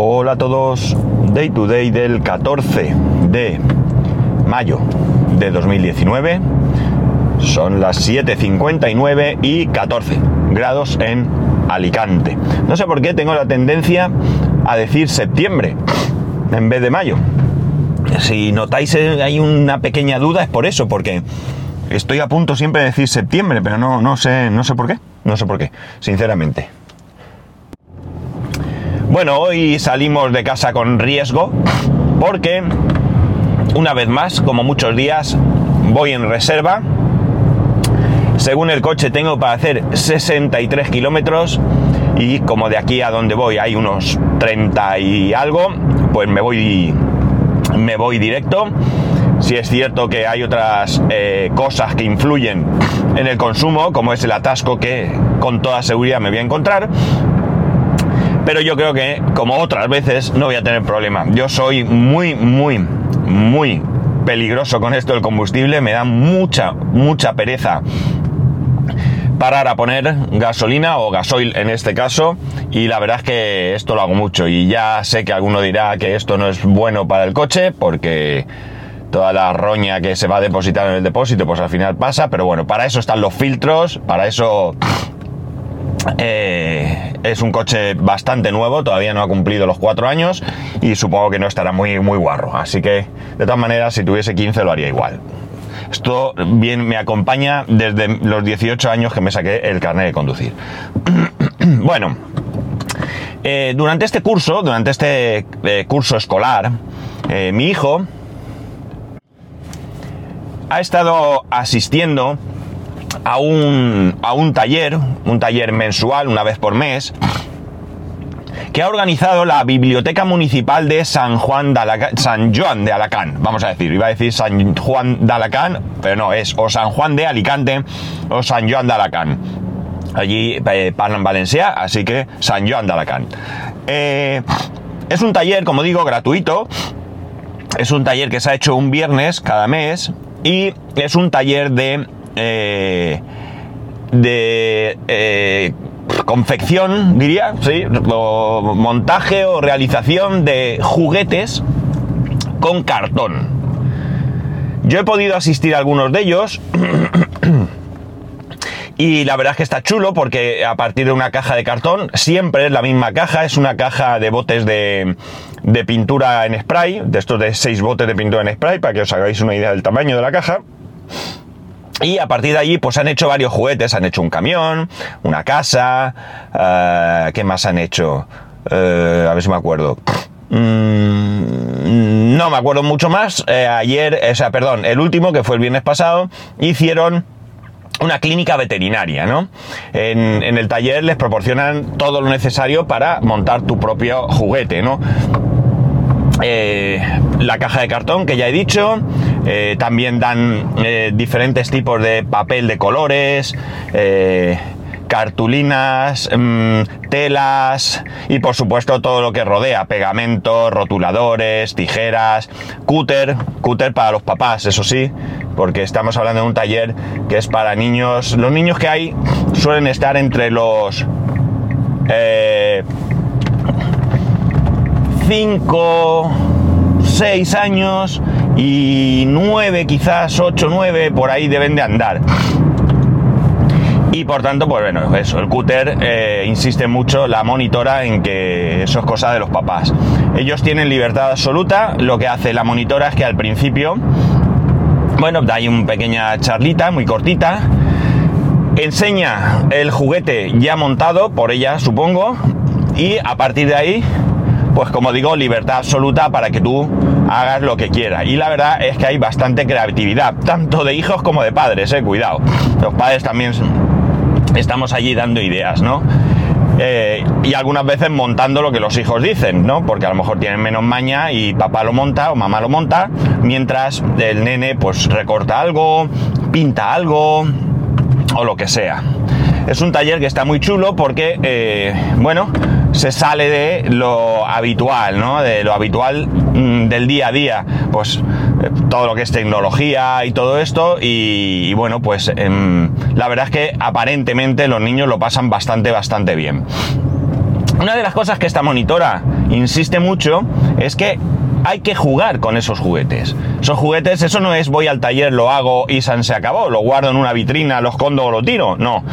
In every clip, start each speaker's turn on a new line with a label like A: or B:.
A: Hola a todos, Day to Day del 14 de mayo de 2019. Son las 7.59 y 14 grados en Alicante. No sé por qué tengo la tendencia a decir septiembre en vez de mayo. Si notáis eh, hay una pequeña duda es por eso, porque estoy a punto siempre de decir septiembre, pero no, no sé, no sé por qué. No sé por qué, sinceramente. Bueno, hoy salimos de casa con riesgo porque una vez más, como muchos días, voy en reserva. Según el coche tengo para hacer 63 kilómetros y como de aquí a donde voy hay unos 30 y algo, pues me voy, me voy directo. Si es cierto que hay otras eh, cosas que influyen en el consumo, como es el atasco que con toda seguridad me voy a encontrar, pero yo creo que, como otras veces, no voy a tener problema. Yo soy muy, muy, muy peligroso con esto del combustible, me da mucha, mucha pereza parar a poner gasolina o gasoil en este caso y la verdad es que esto lo hago mucho. Y ya sé que alguno dirá que esto no es bueno para el coche porque toda la roña que se va a depositar en el depósito pues al final pasa. Pero bueno para eso están los filtros para eso eh, es un coche bastante nuevo, todavía no ha cumplido los cuatro años y supongo que no estará muy, muy guarro. Así que, de todas maneras, si tuviese 15 lo haría igual. Esto bien me acompaña desde los 18 años que me saqué el carnet de conducir. bueno, eh, durante este curso, durante este eh, curso escolar, mi hijo ha estado asistiendo a un, a un taller, un taller mensual, una vez por mes, que ha organizado la Biblioteca Municipal de San Juan de Alacán, San Juan de Alacán, vamos a decir, iba a decir San Juan de Alacán, pero no, es o San Juan de Alicante o San Juan de Alacán. Allí eh, en Valencia, así que San Juan de Alacán. Eh, es un taller, como digo, gratuito. Es un taller que se ha hecho un viernes cada mes y es un taller de eh, de eh, confección, diría, sí, o montaje o realización de juguetes con cartón. Yo he podido asistir a algunos de ellos. Y la verdad es que está chulo porque a partir de una caja de cartón, siempre es la misma caja, es una caja de botes de, de pintura en spray, de estos de 6 botes de pintura en spray, para que os hagáis una idea del tamaño de la caja. Y a partir de allí, pues han hecho varios juguetes. Han hecho un camión, una casa. Uh, ¿Qué más han hecho? Uh, a ver si me acuerdo. Mm, no me acuerdo mucho más. Eh, ayer, o sea, perdón, el último, que fue el viernes pasado, hicieron una clínica veterinaria, ¿no? En, en, el taller les proporcionan todo lo necesario para montar tu propio juguete, ¿no? Eh, la caja de cartón que ya he dicho, eh, también dan eh, diferentes tipos de papel de colores, cartulinas, mmm, telas y por supuesto todo lo que rodea, pegamento, rotuladores, tijeras, cúter, cúter para los papás, eso sí, porque estamos hablando de un taller que es para niños, los niños que hay suelen estar entre los... 5, 6 años y 9, quizás 8, 9, por ahí deben de andar. Y por tanto, pues bueno, eso, el cúter eh, insiste mucho, la monitora, en que eso es cosa de los papás. Ellos tienen libertad absoluta, lo que hace la monitora es que al principio, bueno, hay una pequeña charlita, muy cortita, enseña el juguete ya montado, por ella supongo, y a partir de ahí pues como digo, libertad absoluta para que tú hagas lo que quieras. Y la verdad es que hay bastante creatividad, tanto de hijos como de padres, eh, cuidado. Los padres también estamos allí dando ideas, ¿no? Eh, y algunas veces montando lo que los hijos dicen, ¿no? Porque a lo mejor tienen menos maña y papá lo monta o mamá lo monta, mientras el nene pues recorta algo, pinta algo o lo que sea. Es un taller que está muy chulo porque, eh, bueno, se sale de lo habitual, ¿no? De lo habitual mm, del día a día. Pues eh, todo lo que es tecnología y todo esto. Y, bueno, pues em, la verdad es que aparentemente los niños lo pasan bastante, bastante bien. Una de las cosas que esta monitora insiste mucho es que hay que jugar con esos juguetes. Esos juguetes, eso no es voy al taller, lo hago y se acabó, lo guardo en una vitrina, lo escondo o lo tiro. No.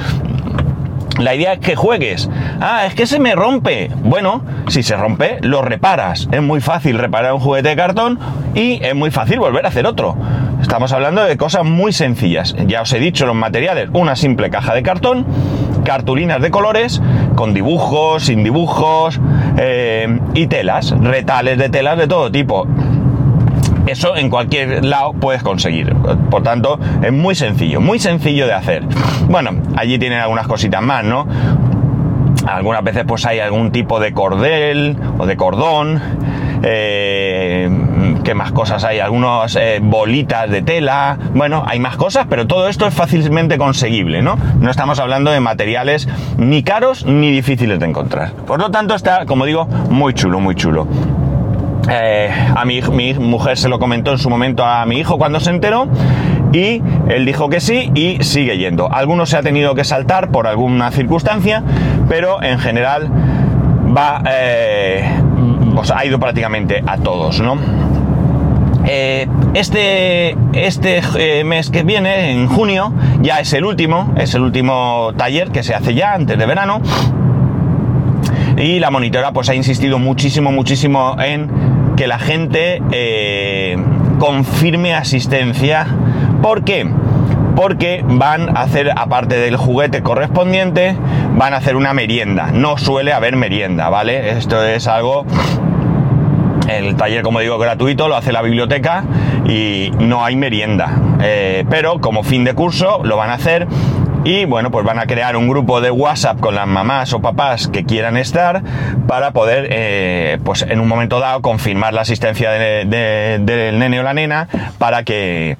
A: La idea es que juegues. Ah, es que se me rompe. Bueno, si se rompe, lo reparas. Es muy fácil reparar un juguete de cartón y es muy fácil volver a hacer otro. Estamos hablando de cosas muy sencillas. Ya os he dicho los materiales. Una simple caja de cartón, cartulinas de colores, con dibujos, sin dibujos, eh, y telas, retales de telas de todo tipo. Eso en cualquier lado puedes conseguir. Por tanto, es muy sencillo, muy sencillo de hacer. Bueno, allí tienen algunas cositas más, ¿no? Algunas veces pues hay algún tipo de cordel o de cordón. Eh, ¿Qué más cosas hay? Algunas eh, bolitas de tela. Bueno, hay más cosas, pero todo esto es fácilmente conseguible, ¿no? No estamos hablando de materiales ni caros ni difíciles de encontrar. Por lo tanto, está, como digo, muy chulo, muy chulo. Eh, a mi, mujer se lo comentó en su momento a mi hijo cuando se enteró y él dijo que sí y sigue yendo. Algunos se ha tenido que saltar por alguna circunstancia, pero en general va, eh, ha ido prácticamente a todos, ¿no? Eh, este, este mes que viene, en junio, ya es el último, es el último taller que se hace ya antes de verano. Y la monitora pues ha insistido muchísimo, muchísimo en que la gente eh, confirme asistencia. ¿Por qué? Porque van a hacer, aparte del juguete correspondiente, van a hacer una merienda. No suele haber merienda, ¿vale? Esto es algo el taller, como digo, gratuito, lo hace la biblioteca y no hay merienda. Eh, pero como fin de curso lo van a hacer y bueno, pues van a crear un grupo de WhatsApp con las mamás o papás que quieran estar para poder, eh, pues en un momento dado, confirmar la asistencia del nene o la nena para que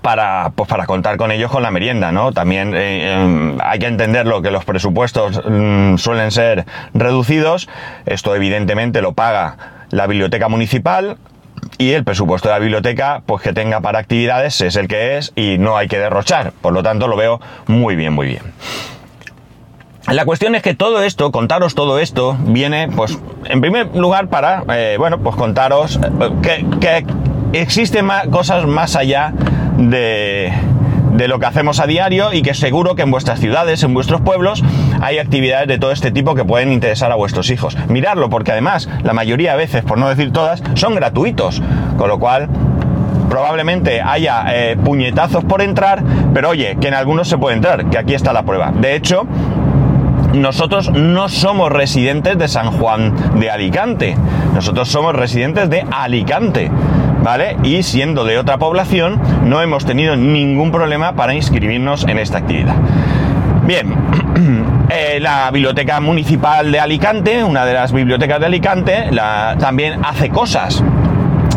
A: para, pues para contar con ellos con la merienda, ¿no? También eh, em, hay que entenderlo que los presupuestos mm, suelen ser reducidos. Esto evidentemente lo paga la biblioteca municipal y el presupuesto de la biblioteca, pues que tenga para actividades es el que es y no hay que derrochar. Por lo tanto, lo veo muy bien, muy bien. La cuestión es que todo esto, contaros todo esto, viene, pues, en primer lugar para, eh, bueno, pues contaros eh, que, que existen más, cosas más allá de, de lo que hacemos a diario y que seguro que en vuestras ciudades, en vuestros pueblos, hay actividades de todo este tipo que pueden interesar a vuestros hijos. Miradlo, porque además la mayoría de veces, por no decir todas, son gratuitos. Con lo cual, probablemente haya eh, puñetazos por entrar, pero oye, que en algunos se puede entrar, que aquí está la prueba. De hecho, nosotros no somos residentes de San Juan de Alicante, nosotros somos residentes de Alicante. Y siendo de otra población, no hemos tenido ningún problema para inscribirnos en esta actividad. Bien, eh, la Biblioteca Municipal de Alicante, una de las bibliotecas de Alicante, también hace cosas.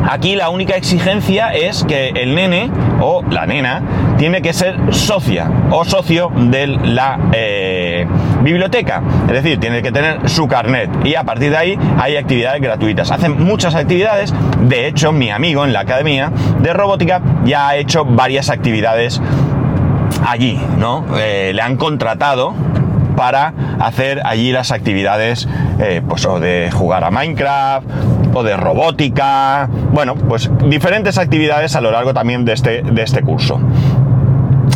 A: Aquí la única exigencia es que el nene o la nena tiene que ser socia o socio de la eh, biblioteca. Es decir, tiene que tener su carnet y a partir de ahí hay actividades gratuitas. Hacen muchas actividades. De hecho, mi amigo en la academia de robótica ya ha hecho varias actividades allí, ¿no? Eh, le han contratado para hacer allí las actividades, eh, pues o de jugar a Minecraft, o de robótica, bueno, pues diferentes actividades a lo largo también de este, de este curso.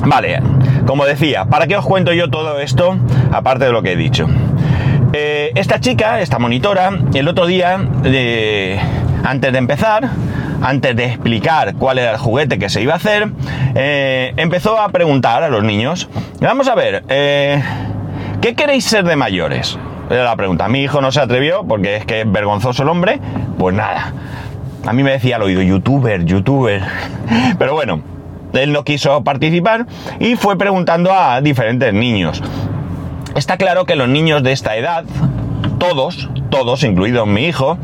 A: Vale, como decía, ¿para qué os cuento yo todo esto? Aparte de lo que he dicho. Eh, esta chica, esta monitora, el otro día, antes de empezar, antes de explicar cuál era el juguete que se iba a hacer, eh, empezó a preguntar a los niños, vamos a ver, eh, ¿qué queréis ser de mayores? Era la pregunta. Mi hijo no se atrevió porque es que es vergonzoso el hombre. Pues nada. A mí me decía al oído, youtuber, youtuber. Pero bueno, él no quiso participar y fue preguntando a diferentes niños. Está claro que los niños de esta edad, todos, todos, incluido mi hijo,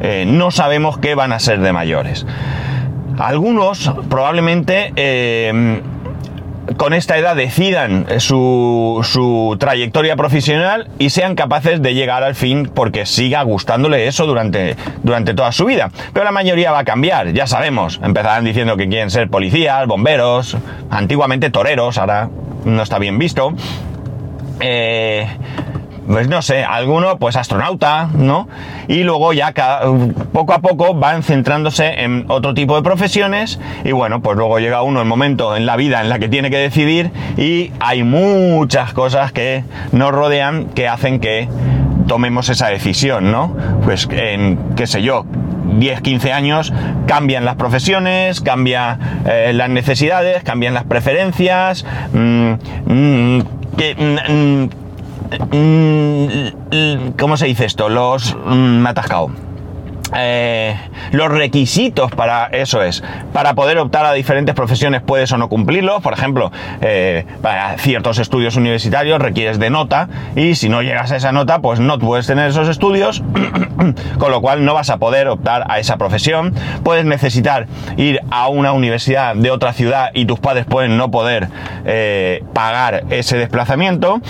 A: eh, no sabemos qué van a ser de mayores. Algunos probablemente eh, con esta edad decidan su, su, trayectoria profesional y sean capaces de llegar al fin porque siga gustándole eso durante, durante toda su vida. Pero la mayoría va a cambiar, ya sabemos. Empezarán diciendo que quieren ser policías, bomberos, antiguamente toreros, ahora no está bien visto. Eh, pues no sé, alguno pues astronauta, ¿no? Y luego ya poco a poco van centrándose en otro tipo de profesiones y bueno, pues luego llega uno el momento en la vida en la que tiene que decidir y hay muchas cosas que nos rodean que hacen que tomemos esa decisión, ¿no? Pues en, qué sé yo, 10, 15 años cambian las profesiones, cambian eh, las necesidades, cambian las preferencias, mm, mm, mm, ¿cómo se dice esto? Los... me ha atascado. Eh, los requisitos para eso es, para poder optar a diferentes profesiones puedes o no cumplirlos, por ejemplo, eh, para ciertos estudios universitarios requieres de nota y si no llegas a esa nota pues no puedes tener esos estudios, con lo cual no vas a poder optar a esa profesión, puedes necesitar ir a una universidad de otra ciudad y tus padres pueden no poder eh, pagar ese desplazamiento,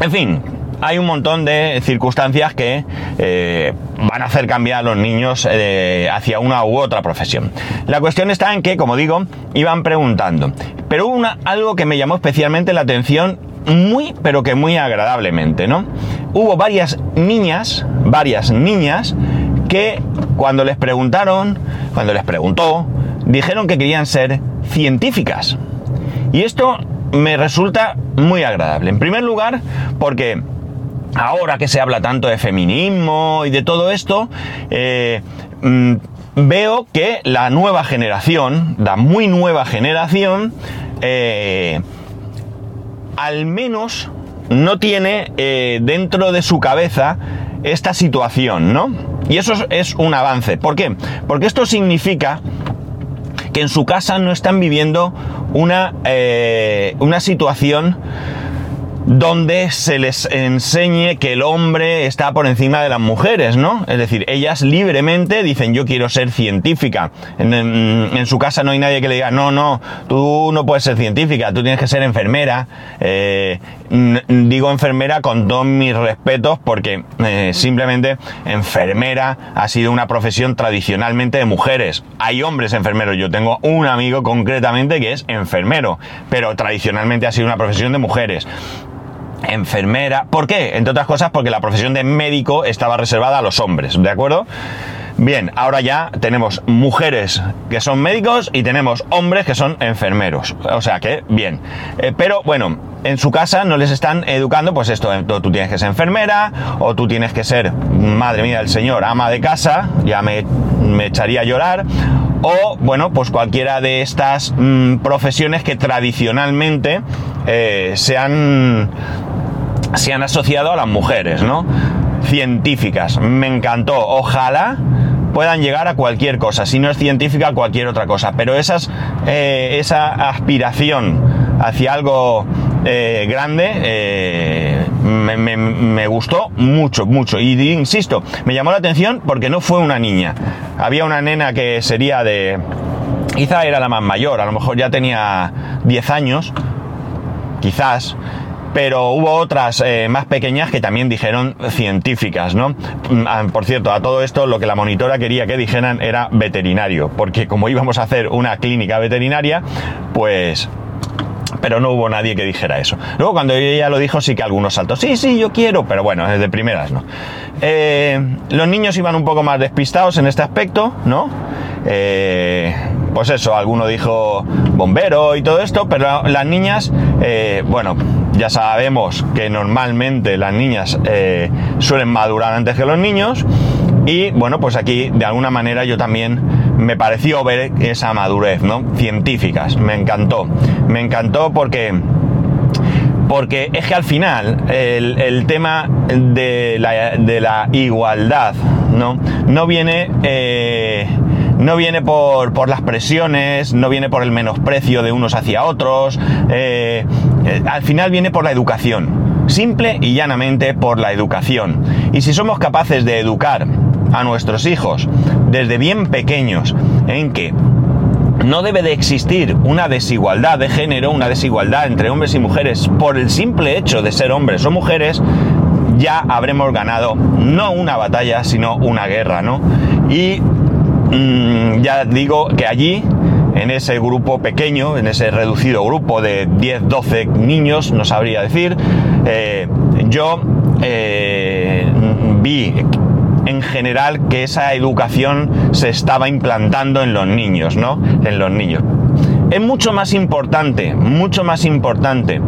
A: en fin, hay un montón de circunstancias que eh, van a hacer cambiar a los niños eh, hacia una u otra profesión. La cuestión está en que, como digo, iban preguntando. Pero hubo algo que me llamó especialmente la atención muy, pero que muy agradablemente, ¿no? Hubo varias niñas, varias niñas, que cuando les preguntaron, cuando les preguntó, dijeron que querían ser científicas. Y esto me resulta muy agradable. En primer lugar, porque ahora que se habla tanto de feminismo y de todo esto, eh, mm, veo que la nueva generación, la muy nueva generación, eh, al menos no tiene eh, dentro de su cabeza esta situación, ¿no? Y eso es un avance. ¿Por qué? Porque esto significa que en su casa no están viviendo una, una situación donde se les enseñe que el hombre está por encima de las mujeres, ¿no? Es decir, ellas libremente dicen yo quiero ser científica. En, su casa no hay nadie que le diga, no, no, tú no puedes ser científica, tú tienes que ser enfermera. Eh, digo enfermera con todos mis respetos porque eh, simplemente enfermera ha sido una profesión tradicionalmente de mujeres. Hay hombres enfermeros, yo tengo un amigo concretamente que es enfermero, pero tradicionalmente ha sido una profesión de mujeres enfermera. ¿Por qué? Entre otras cosas porque la profesión de médico estaba reservada a los hombres, ¿de acuerdo? Bien, ahora ya tenemos mujeres que son médicos y tenemos hombres que son enfermeros. O sea que, bien. Eh, pero bueno, en su casa no les están educando, pues esto, eh, tú tienes que ser enfermera o tú tienes que ser, madre mía del señor, ama de casa, ya me, echaría a llorar. O, bueno, pues cualquiera de estas mm, profesiones que tradicionalmente eh, se han se han asociado a las mujeres, ¿no? Científicas. Me encantó. Ojalá puedan llegar a cualquier cosa. Si no es científica, cualquier otra cosa. Pero esas, eh, esa aspiración hacia algo eh, grande eh, me, gustó mucho, mucho. Y insisto, me llamó la atención porque no fue una niña. Había una nena que sería de... Quizá era la más mayor, a lo mejor ya tenía 10 años, quizás, pero hubo otras eh, más pequeñas que también dijeron científicas, ¿no? Mm, ah, por cierto, a todo esto lo que la monitora quería que dijeran era veterinario, porque como íbamos a hacer una clínica veterinaria, pues pero no hubo nadie que dijera eso. Luego cuando ella lo dijo sí que algunos saltos, sí, sí, yo quiero, pero bueno, desde primeras no. Eh, los niños iban un poco más despistados en este aspecto, ¿no? Eh, pues eso, alguno dijo bombero y todo esto, pero las niñas, bueno, ya sabemos que normalmente las niñas eh, suelen madurar antes que los niños y bueno, pues aquí de alguna manera yo también me pareció ver esa madurez, ¿no? Científicas, me encantó, me encantó porque porque es que al final el, tema de la, igualdad no, no viene no viene por, las presiones, no viene por el menosprecio de unos hacia otros, eh, eh, al final viene por la educación, simple y llanamente por la educación. Y si somos capaces de educar a nuestros hijos desde bien pequeños en que no debe de existir una desigualdad de género, una desigualdad entre hombres y mujeres por el simple hecho de ser hombres o mujeres, ya habremos ganado no una batalla, sino una guerra, ¿no? Y Mm, ya digo que allí, en ese grupo pequeño, en ese reducido grupo de 10, 12 niños, no sabría decir, eh, yo eh, vi en general que esa educación se estaba implantando en los niños, ¿no? En los niños. Es mucho más importante, mucho más importante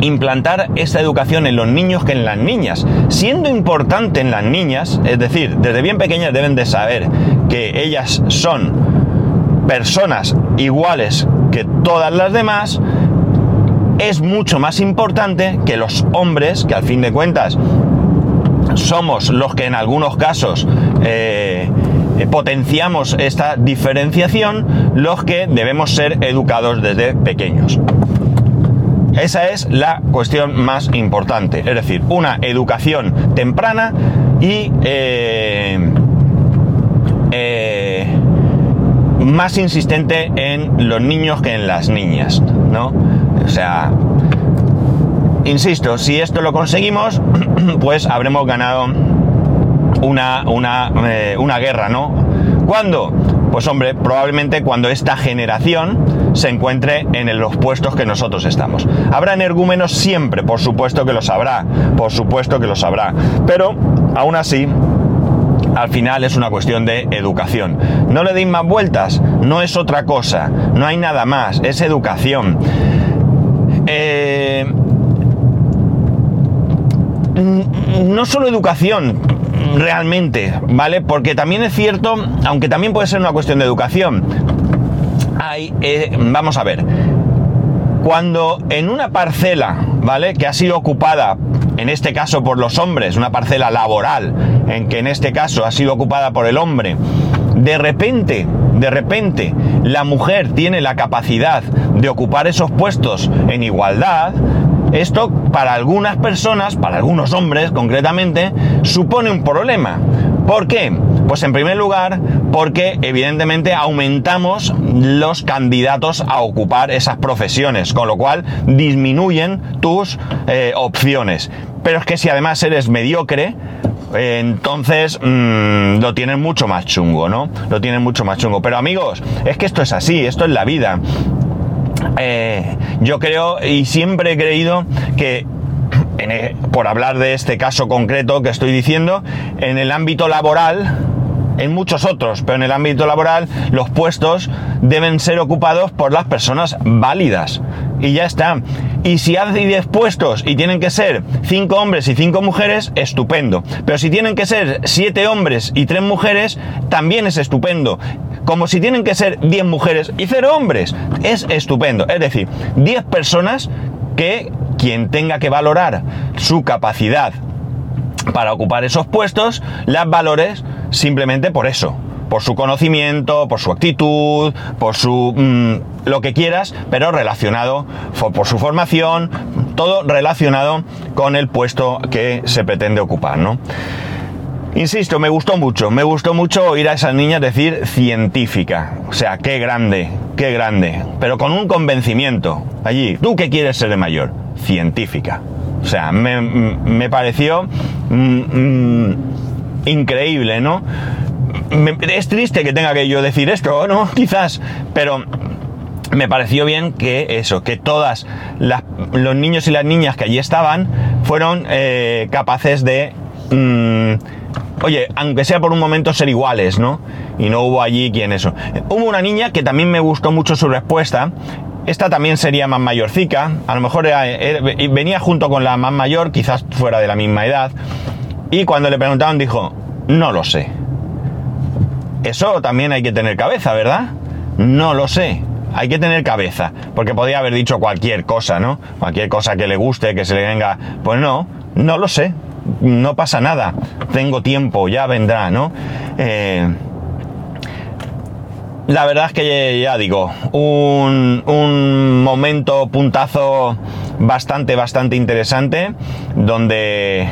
A: implantar esta educación en los niños que en las niñas. Siendo importante en las niñas, es decir, desde bien pequeñas deben de saber que ellas son personas iguales que todas las demás, es mucho más importante que los hombres, que al fin de cuentas somos los que en algunos casos eh, potenciamos esta diferenciación, los que debemos ser educados desde pequeños. Esa es la cuestión más importante, es decir, una educación temprana y eh, eh, más insistente en los niños que en las niñas, ¿no? O sea, insisto, si esto lo conseguimos, pues habremos ganado una, una, eh, una guerra, ¿no? ¿Cuándo? Pues hombre, probablemente cuando esta generación se encuentre en los puestos que nosotros estamos. Habrá energúmenos siempre, por supuesto que los habrá, por supuesto que los habrá, pero aún así al final es una cuestión de educación. No le deis más vueltas, no es otra cosa, no hay nada más, es educación. Eh, no solo educación, realmente, ¿vale? Porque también es cierto, aunque también puede ser una cuestión de educación, hay, eh, vamos a ver, cuando en una parcela, ¿vale? Que ha sido ocupada, en este caso por los hombres, una parcela laboral, en que en este caso ha sido ocupada por el hombre, de repente, de repente, la mujer tiene la capacidad de ocupar esos puestos en igualdad, esto para algunas personas, para algunos hombres concretamente, supone un problema. ¿Por qué? Pues en primer lugar, porque evidentemente aumentamos los candidatos a ocupar esas profesiones, con lo cual disminuyen tus eh, opciones. Pero es que si además eres mediocre, entonces mm, lo tienen mucho más chungo, ¿no? Lo tienen mucho más chungo. Pero amigos, es que esto es así, esto es la vida. Eh, yo creo y siempre he creído que e, por hablar de este caso concreto que estoy diciendo, en el ámbito laboral, en muchos otros, pero en el ámbito laboral los puestos deben ser ocupados por las personas válidas. Y ya está. Y si hay 10 puestos y tienen que ser 5 hombres y 5 mujeres, estupendo. Pero si tienen que ser 7 hombres y 3 mujeres, también es estupendo. Como si tienen que ser 10 mujeres y 0 hombres, es estupendo. Es decir, 10 personas que quien tenga que valorar su capacidad para ocupar esos puestos, las valores simplemente por eso, por su conocimiento, por su actitud, por su mm, lo que quieras, pero relacionado por su formación, todo relacionado con el puesto que se pretende ocupar, ¿no? Insisto, me gustó mucho, me gustó mucho oír a esas niñas decir científica. O sea, qué grande, qué grande. Pero con un convencimiento. Allí, ¿tú qué quieres ser de mayor? Científica. O sea, me, pareció mm, mm, increíble, ¿no? Es triste que tenga que yo decir esto, ¿no? Quizás, pero me pareció bien que eso, que todas los niños y las niñas que allí estaban fueron eh, capaces de, mm, oye, aunque sea por un momento ser iguales, ¿no? Y no hubo allí quien eso. Hubo una niña que también me gustó mucho su respuesta. Esta también sería más mayorcica, a lo mejor venía junto con la más mayor, quizás fuera de la misma edad. Y cuando le preguntaron dijo, no lo sé. Eso también hay que tener cabeza, ¿verdad? No lo sé. Hay que tener cabeza, porque podría haber dicho cualquier cosa, ¿no? Cualquier cosa que le guste, que se le venga. Pues no, no lo sé. No pasa nada. Tengo tiempo, ya vendrá, ¿no? Eh, la verdad es que ya digo, un, un, momento, puntazo bastante, bastante interesante, donde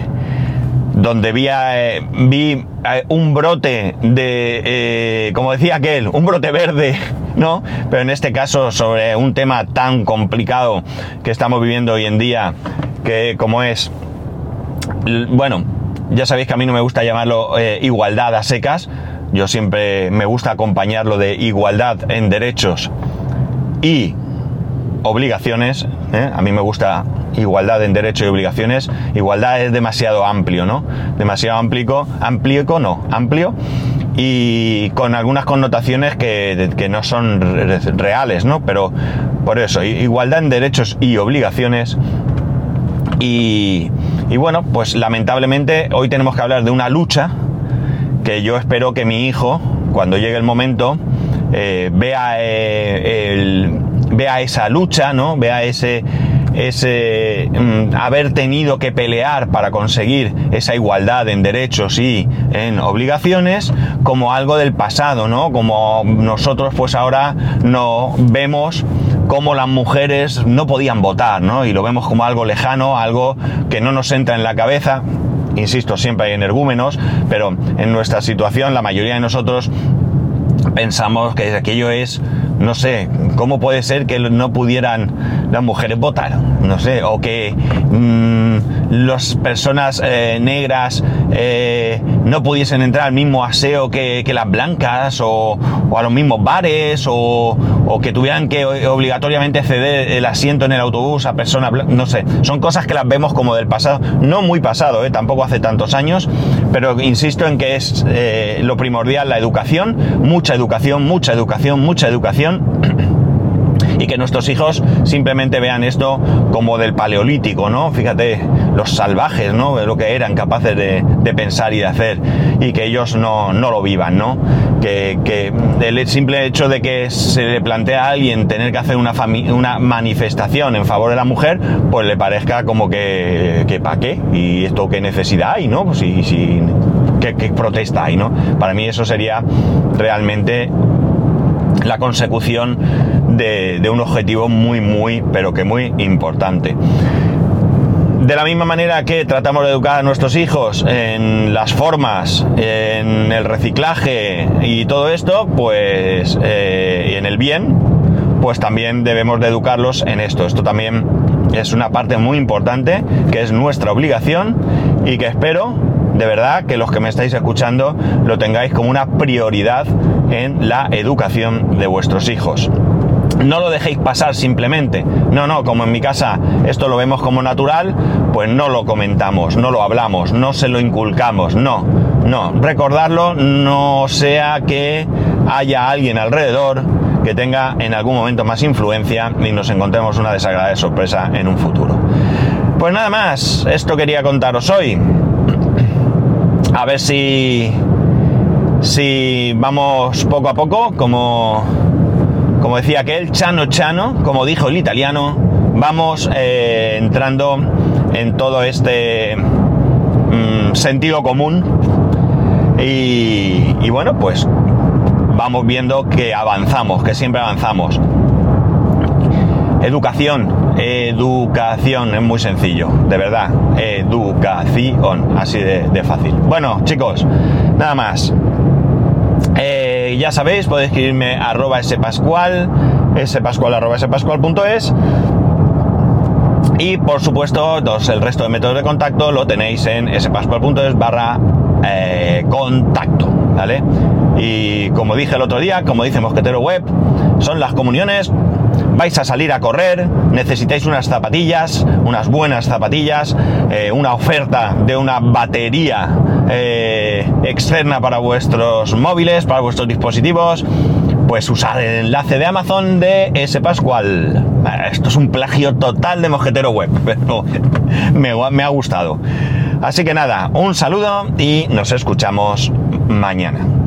A: donde vi, eh, vi eh, un brote de, eh, como decía aquel, un brote verde, ¿no? Pero en este caso sobre un tema tan complicado que estamos viviendo hoy en día, que como es, bueno, ya sabéis que a mí no me gusta llamarlo igualdad a secas, yo siempre me gusta acompañarlo de igualdad en derechos y obligaciones, a mí me gusta igualdad en derechos y obligaciones, igualdad es demasiado amplio, ¿no? Demasiado amplio, amplio no, amplio y con algunas connotaciones que, que, no son reales, ¿no? Pero por eso, igualdad en derechos y obligaciones. Y, y, bueno, pues lamentablemente hoy tenemos que hablar de una lucha que yo espero que mi hijo, cuando llegue el momento, eh, vea, eh, vea esa lucha, ¿no? Vea ese ese mm, haber tenido que pelear para conseguir esa igualdad en derechos y en obligaciones como algo del pasado, ¿no? Como nosotros pues ahora no vemos como las mujeres no podían votar, ¿no? Y lo vemos como algo lejano, algo que no nos entra en la cabeza. Insisto, siempre hay energúmenos, pero en nuestra situación la mayoría de nosotros pensamos que aquello es no sé, ¿cómo puede ser que no pudieran las mujeres votar? No sé, o que mmm, las personas eh, negras eh, no pudiesen entrar al mismo aseo que, las blancas, o, a los mismos bares, o, que tuvieran que obligatoriamente ceder el asiento en el autobús a personas blancas, no sé, son cosas que las vemos como del pasado, no muy pasado, eh, tampoco hace tantos años, pero insisto en que es lo primordial la educación, mucha educación, mucha educación, mucha educación y que nuestros hijos simplemente vean esto como del paleolítico, ¿no? Fíjate, los salvajes, ¿no? Lo que eran capaces de, pensar y de hacer y que ellos no, lo vivan, ¿no? Que, el simple hecho de que se le plantea a alguien tener que hacer una, una manifestación en favor de la mujer, pues le parezca como que, que ¿para qué? ¿Y esto qué necesidad hay, no? Pues si, si, ¿qué, ¿qué protesta hay, no? Para mí eso sería realmente la consecución de, un objetivo muy, muy, pero que muy importante. De la misma manera que tratamos de educar a nuestros hijos en las formas, en el reciclaje y todo esto, pues eh, en el bien, pues también debemos de educarlos en esto. Esto también es una parte muy importante, que es nuestra obligación y que espero de verdad que los que me estáis escuchando lo tengáis como una prioridad en la educación de vuestros hijos. No lo dejéis pasar simplemente. No, no, como en mi casa esto lo vemos como natural, pues no lo comentamos, no lo hablamos, no se lo inculcamos, no, no. Recordarlo no sea que haya alguien alrededor que tenga en algún momento más influencia y nos encontremos una desagradable sorpresa en un futuro. Pues nada más, esto quería contaros hoy. A ver si si vamos poco a poco, como, como decía aquel, chano chano, como dijo el italiano, vamos eh, entrando en todo este mm, sentido común y, bueno, pues vamos viendo que avanzamos, que siempre avanzamos. Educación, educación, es muy sencillo, de verdad. Educación, así de fácil. Bueno, chicos, nada más. Ya sabéis, podéis escribirme a arroba spascual, spascual arroba spascual.es y por supuesto el resto de métodos de contacto lo tenéis en spascual.es barra eh, contacto, ¿vale? Y como dije el otro día, como dice Mosquetero Web, son las comuniones vais a salir a correr, necesitáis unas zapatillas, unas buenas zapatillas, eh, una oferta de una batería eh, externa para vuestros móviles, para vuestros dispositivos, pues usar el enlace de Amazon de S. Pascual. Esto es un plagio total de Mojetero Web, pero me ha gustado. Así que nada, un saludo y nos escuchamos mañana.